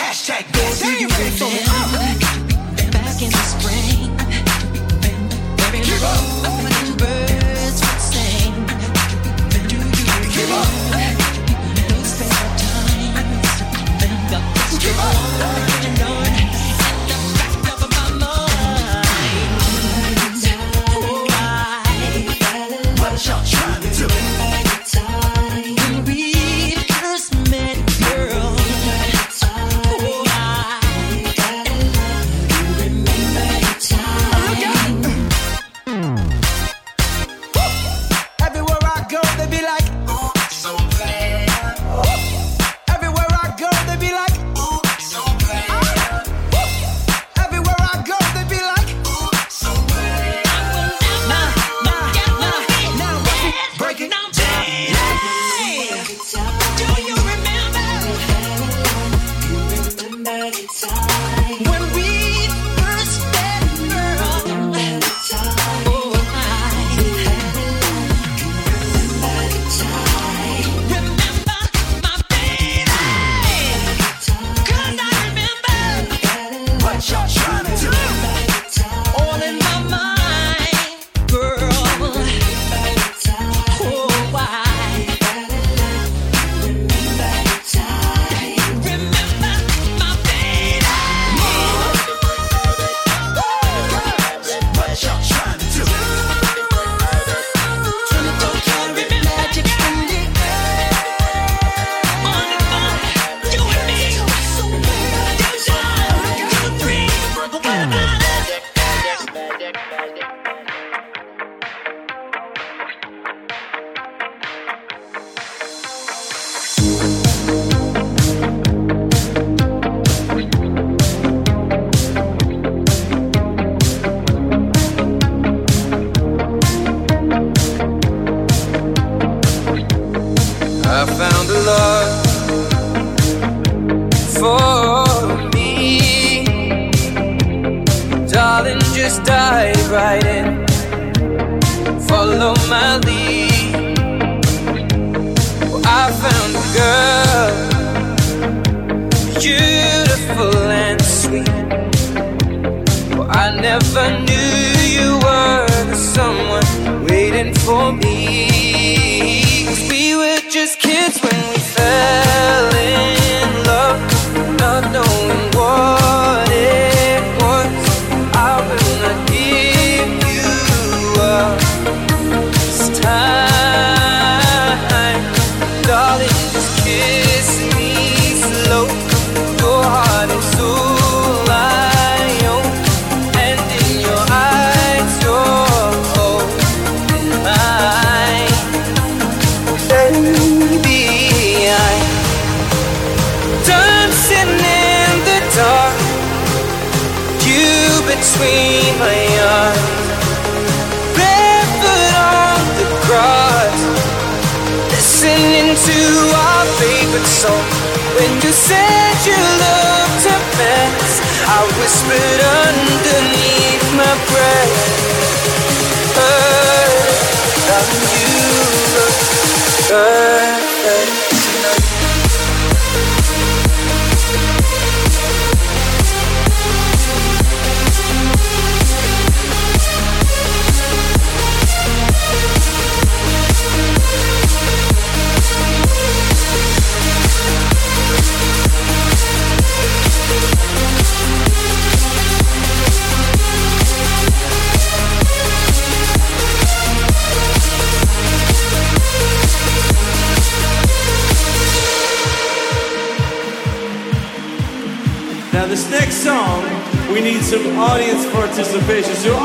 Hashtag. Participation. So,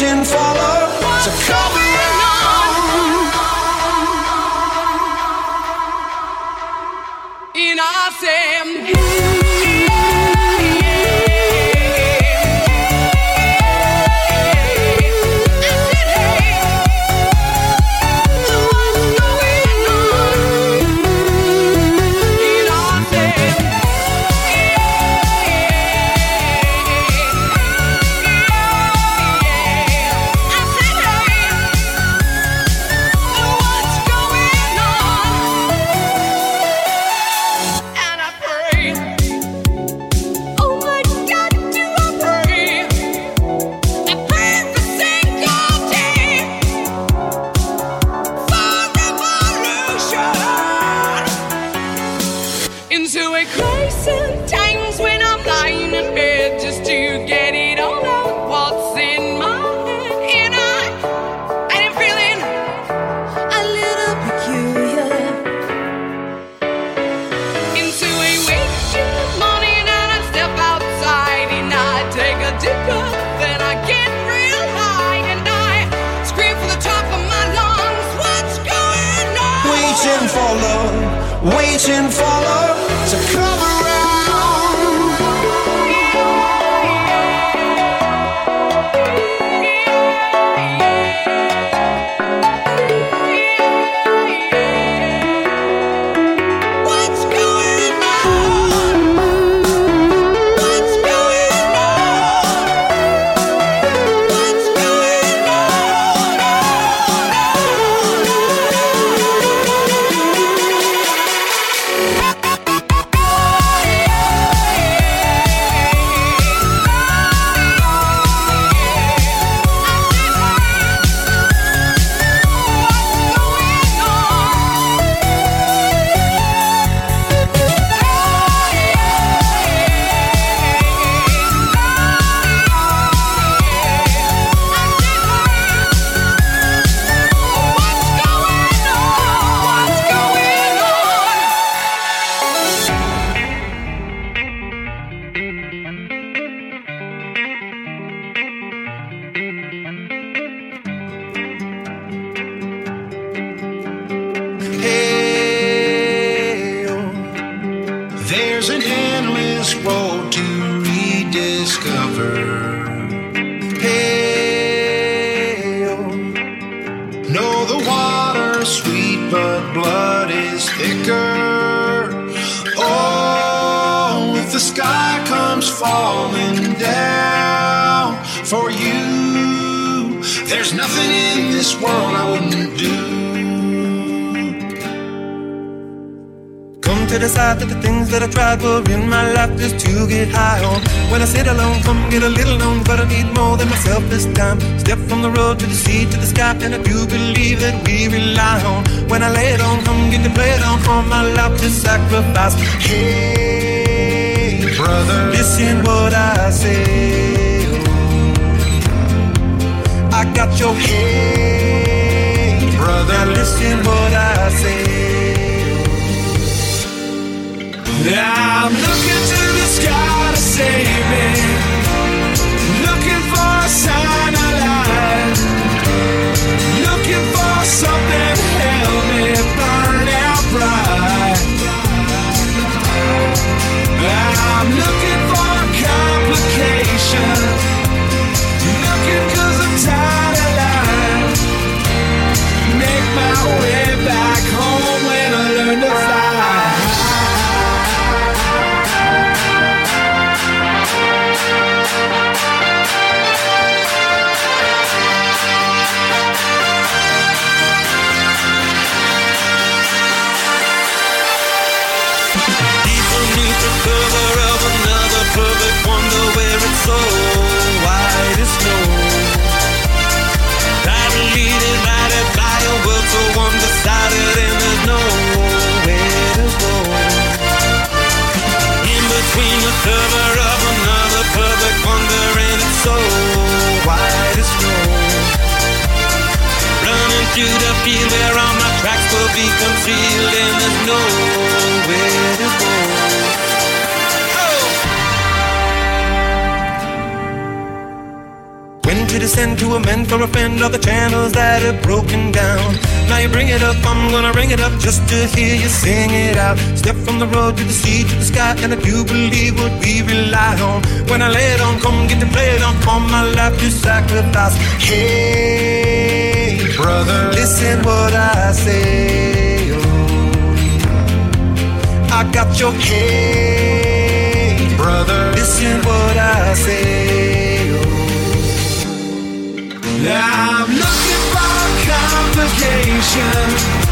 waiting for I'm looking to the sky to save me. deep I'm feeling there's nowhere to go. When to descend to amend or offend friend all the channels that have broken down. Now you bring it up, I'm gonna ring it up just to hear you sing it out. Step from the road to the sea to the sky, and I do believe what we rely on. When I lay it on, come get to play it on, all my life to sacrifice. Hey brother. Listen what I say. Oh, I got your hate, brother. Listen what I say. Oh, I'm looking for complication.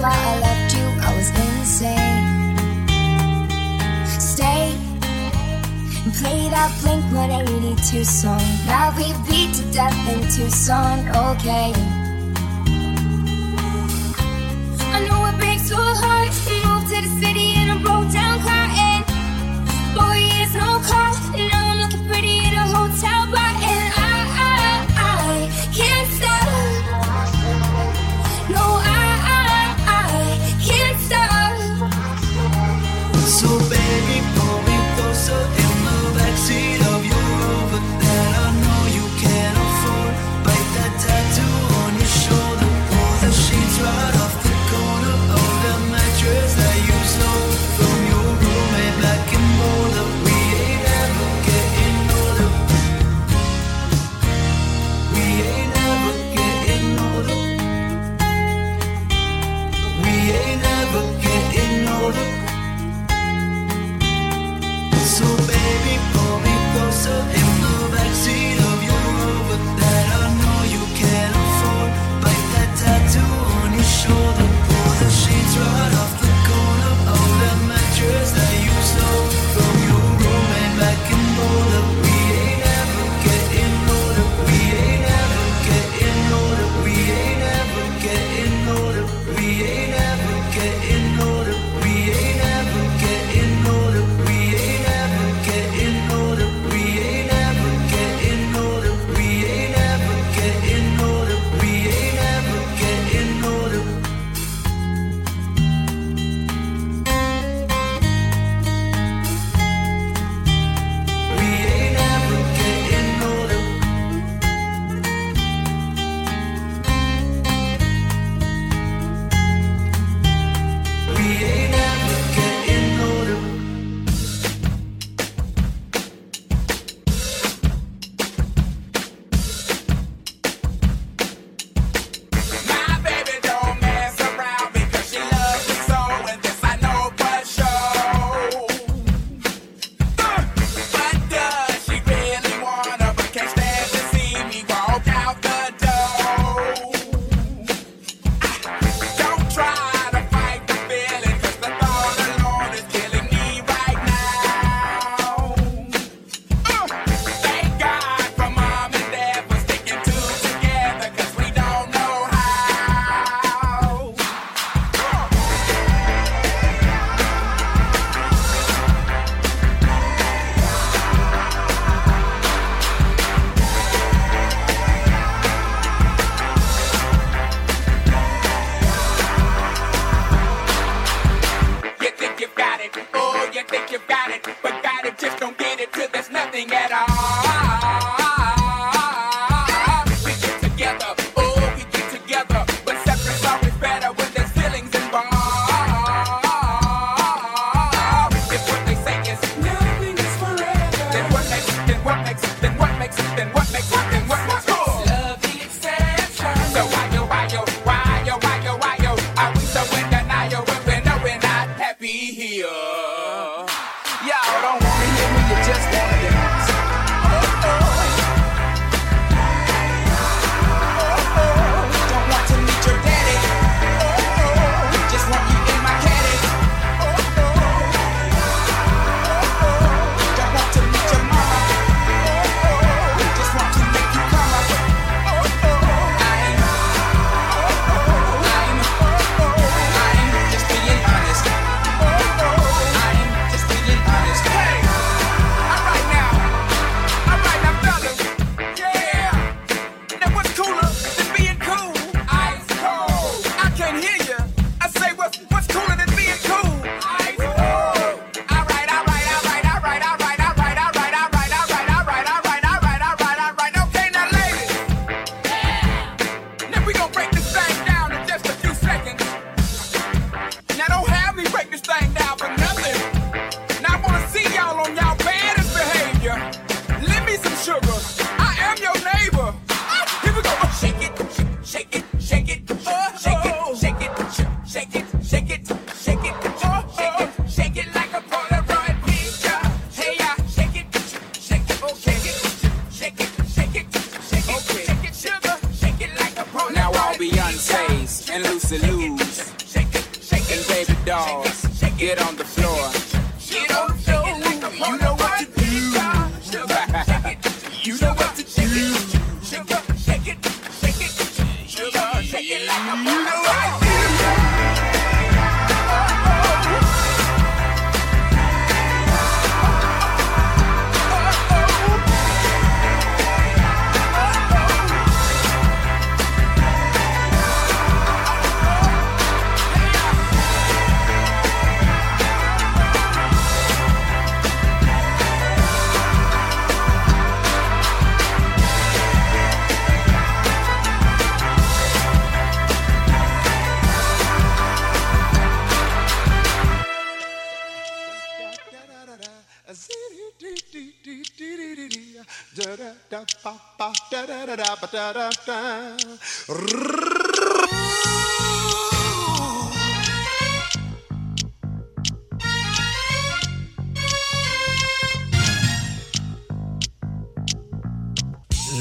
why I left you. I was insane. Stay and play that Blink 182 song. Now we beat to death in Tucson, okay? I know it breaks your heart. Moved to the city in a broke down car, and boy, it's no car. And now I'm looking pretty in a hotel.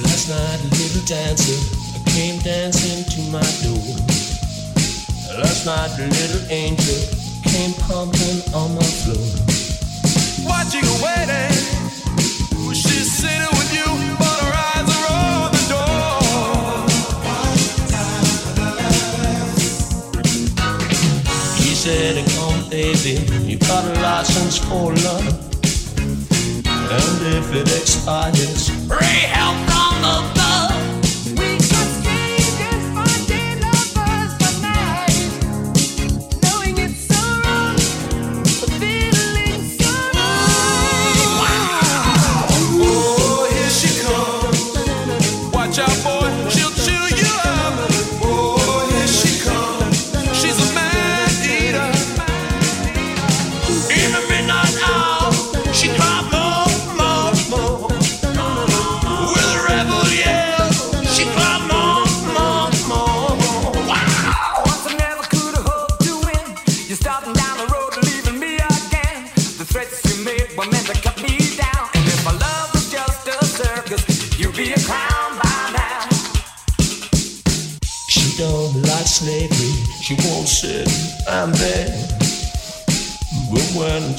Last night, little dancer came dancing to my door. Last night, little angel came pumping on my floor. Watching, waiting. for love. And if it expires, pray help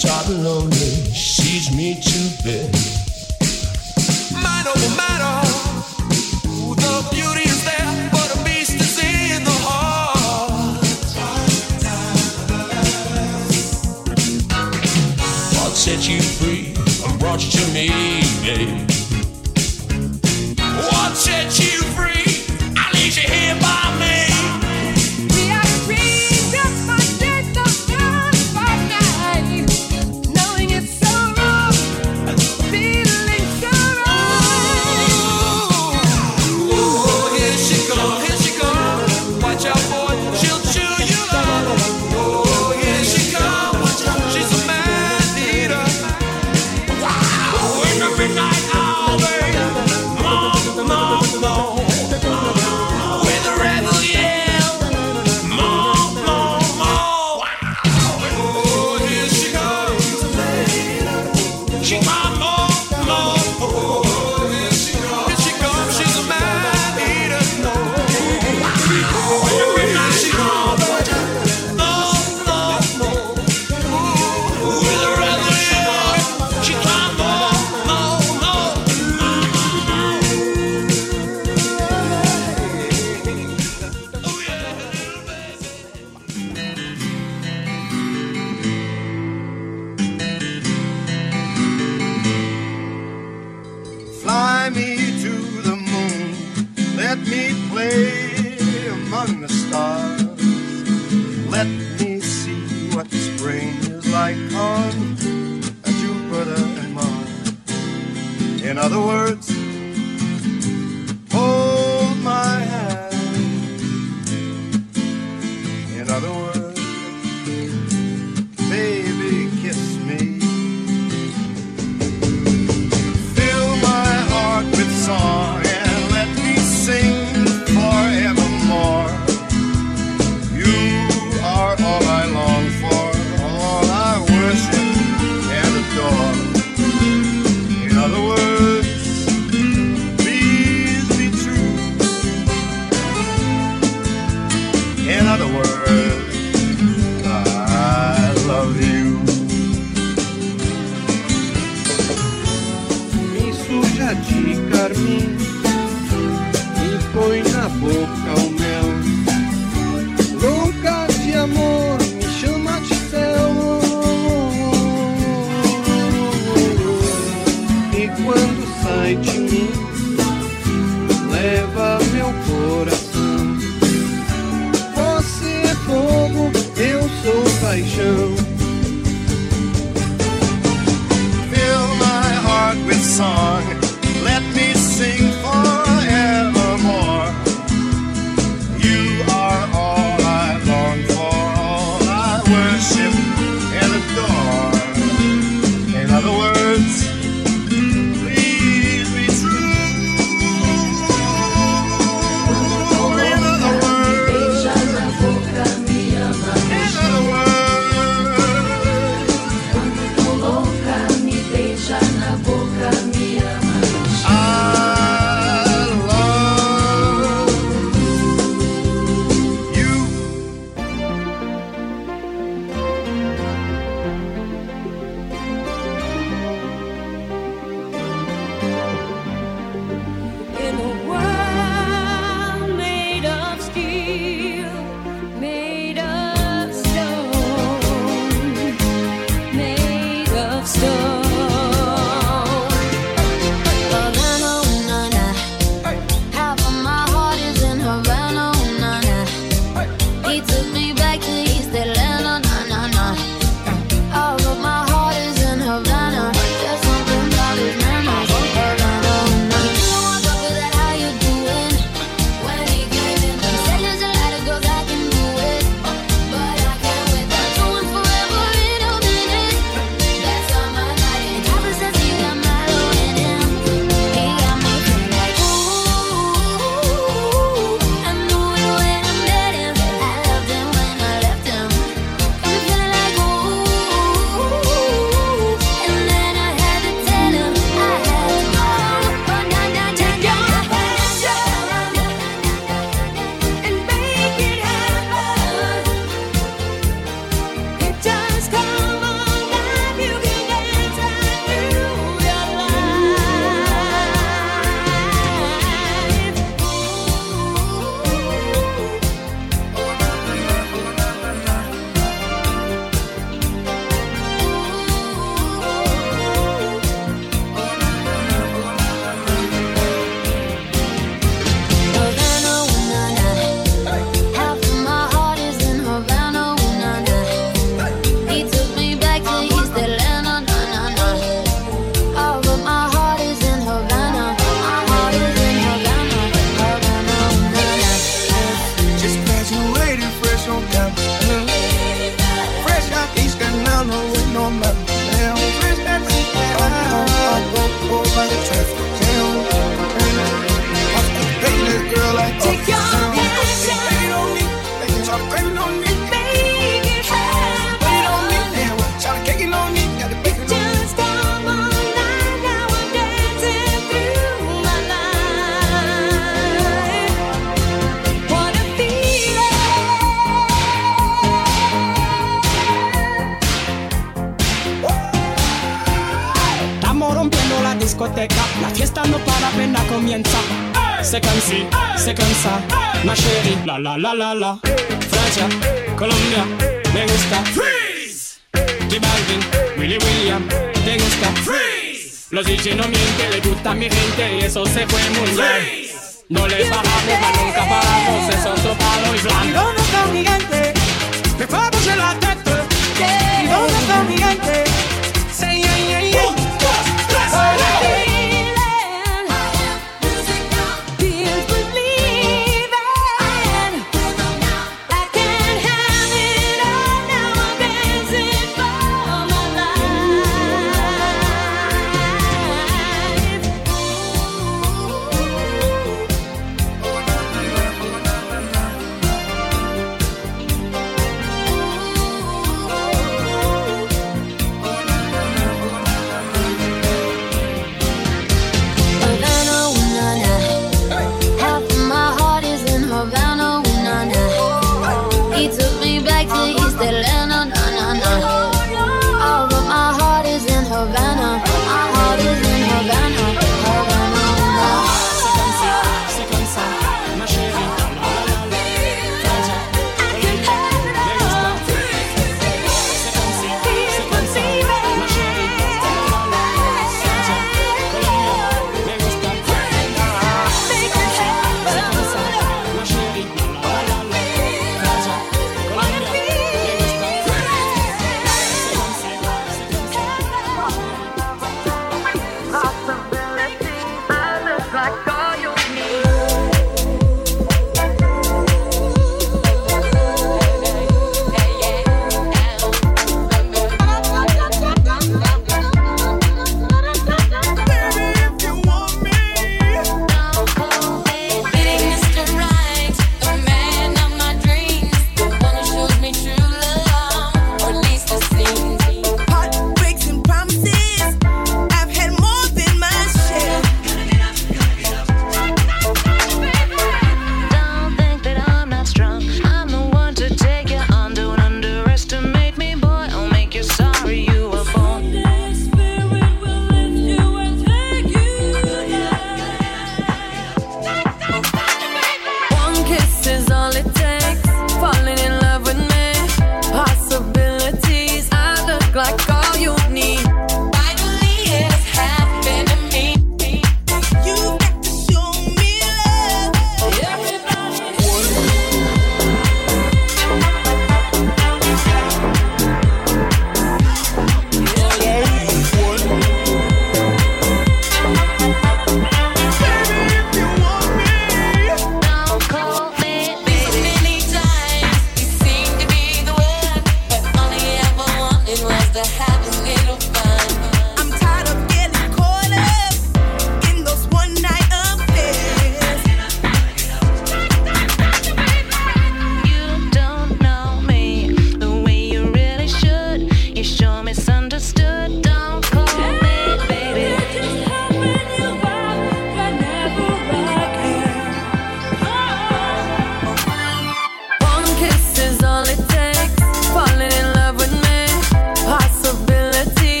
job lonely, she's me to bed. Matter, the beauty is there, but beast is in the heart. Set you free I brought you to me, babe. What set you free? I leave you here by. c'est comme ça, hey ma chérie. La la la la la. Hey. Francia, hey. Colombia, me gusta. Freeze. J Balvin, Willy William, te gusta. Freeze. Los DJ no mienten, le gusta a mi gente y eso se fue muy bien. No les bajamos, mas nunca paramos, eso es palo y blanco. ¿Y dónde está mi gente? Me vamos en la teta. ¿Y dónde está mi gente?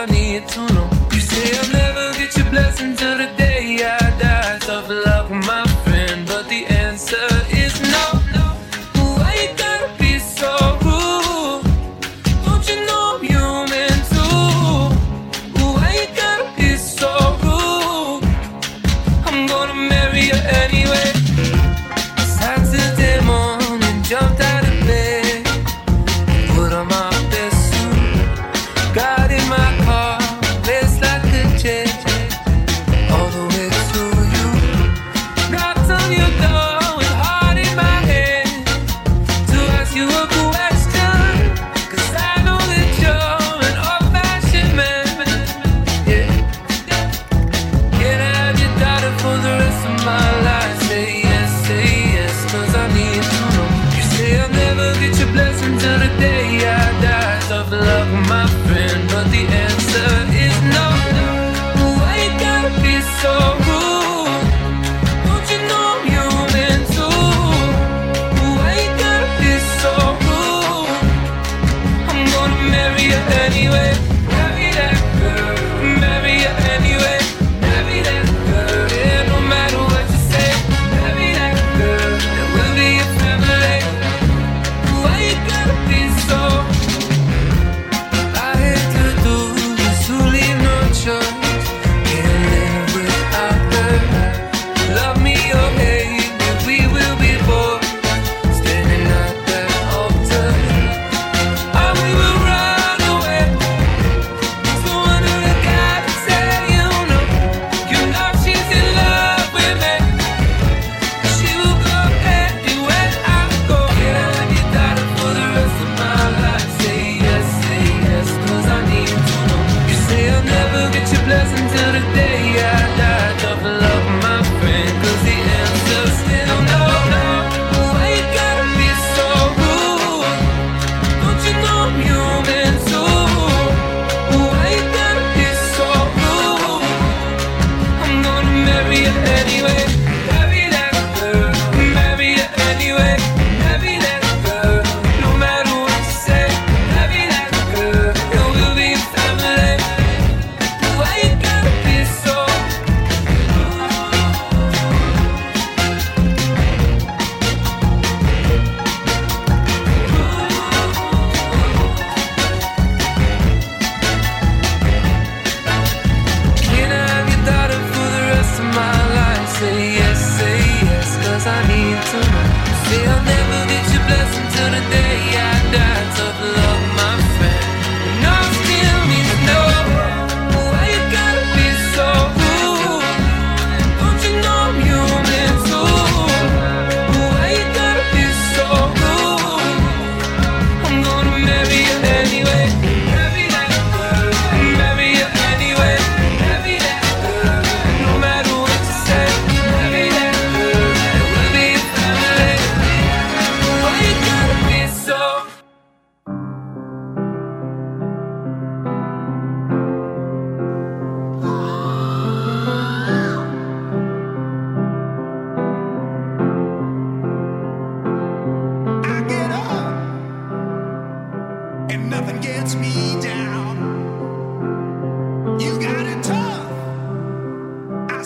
I need to know. You say I'll never get your blessing till the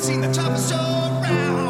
seen the toughest so around.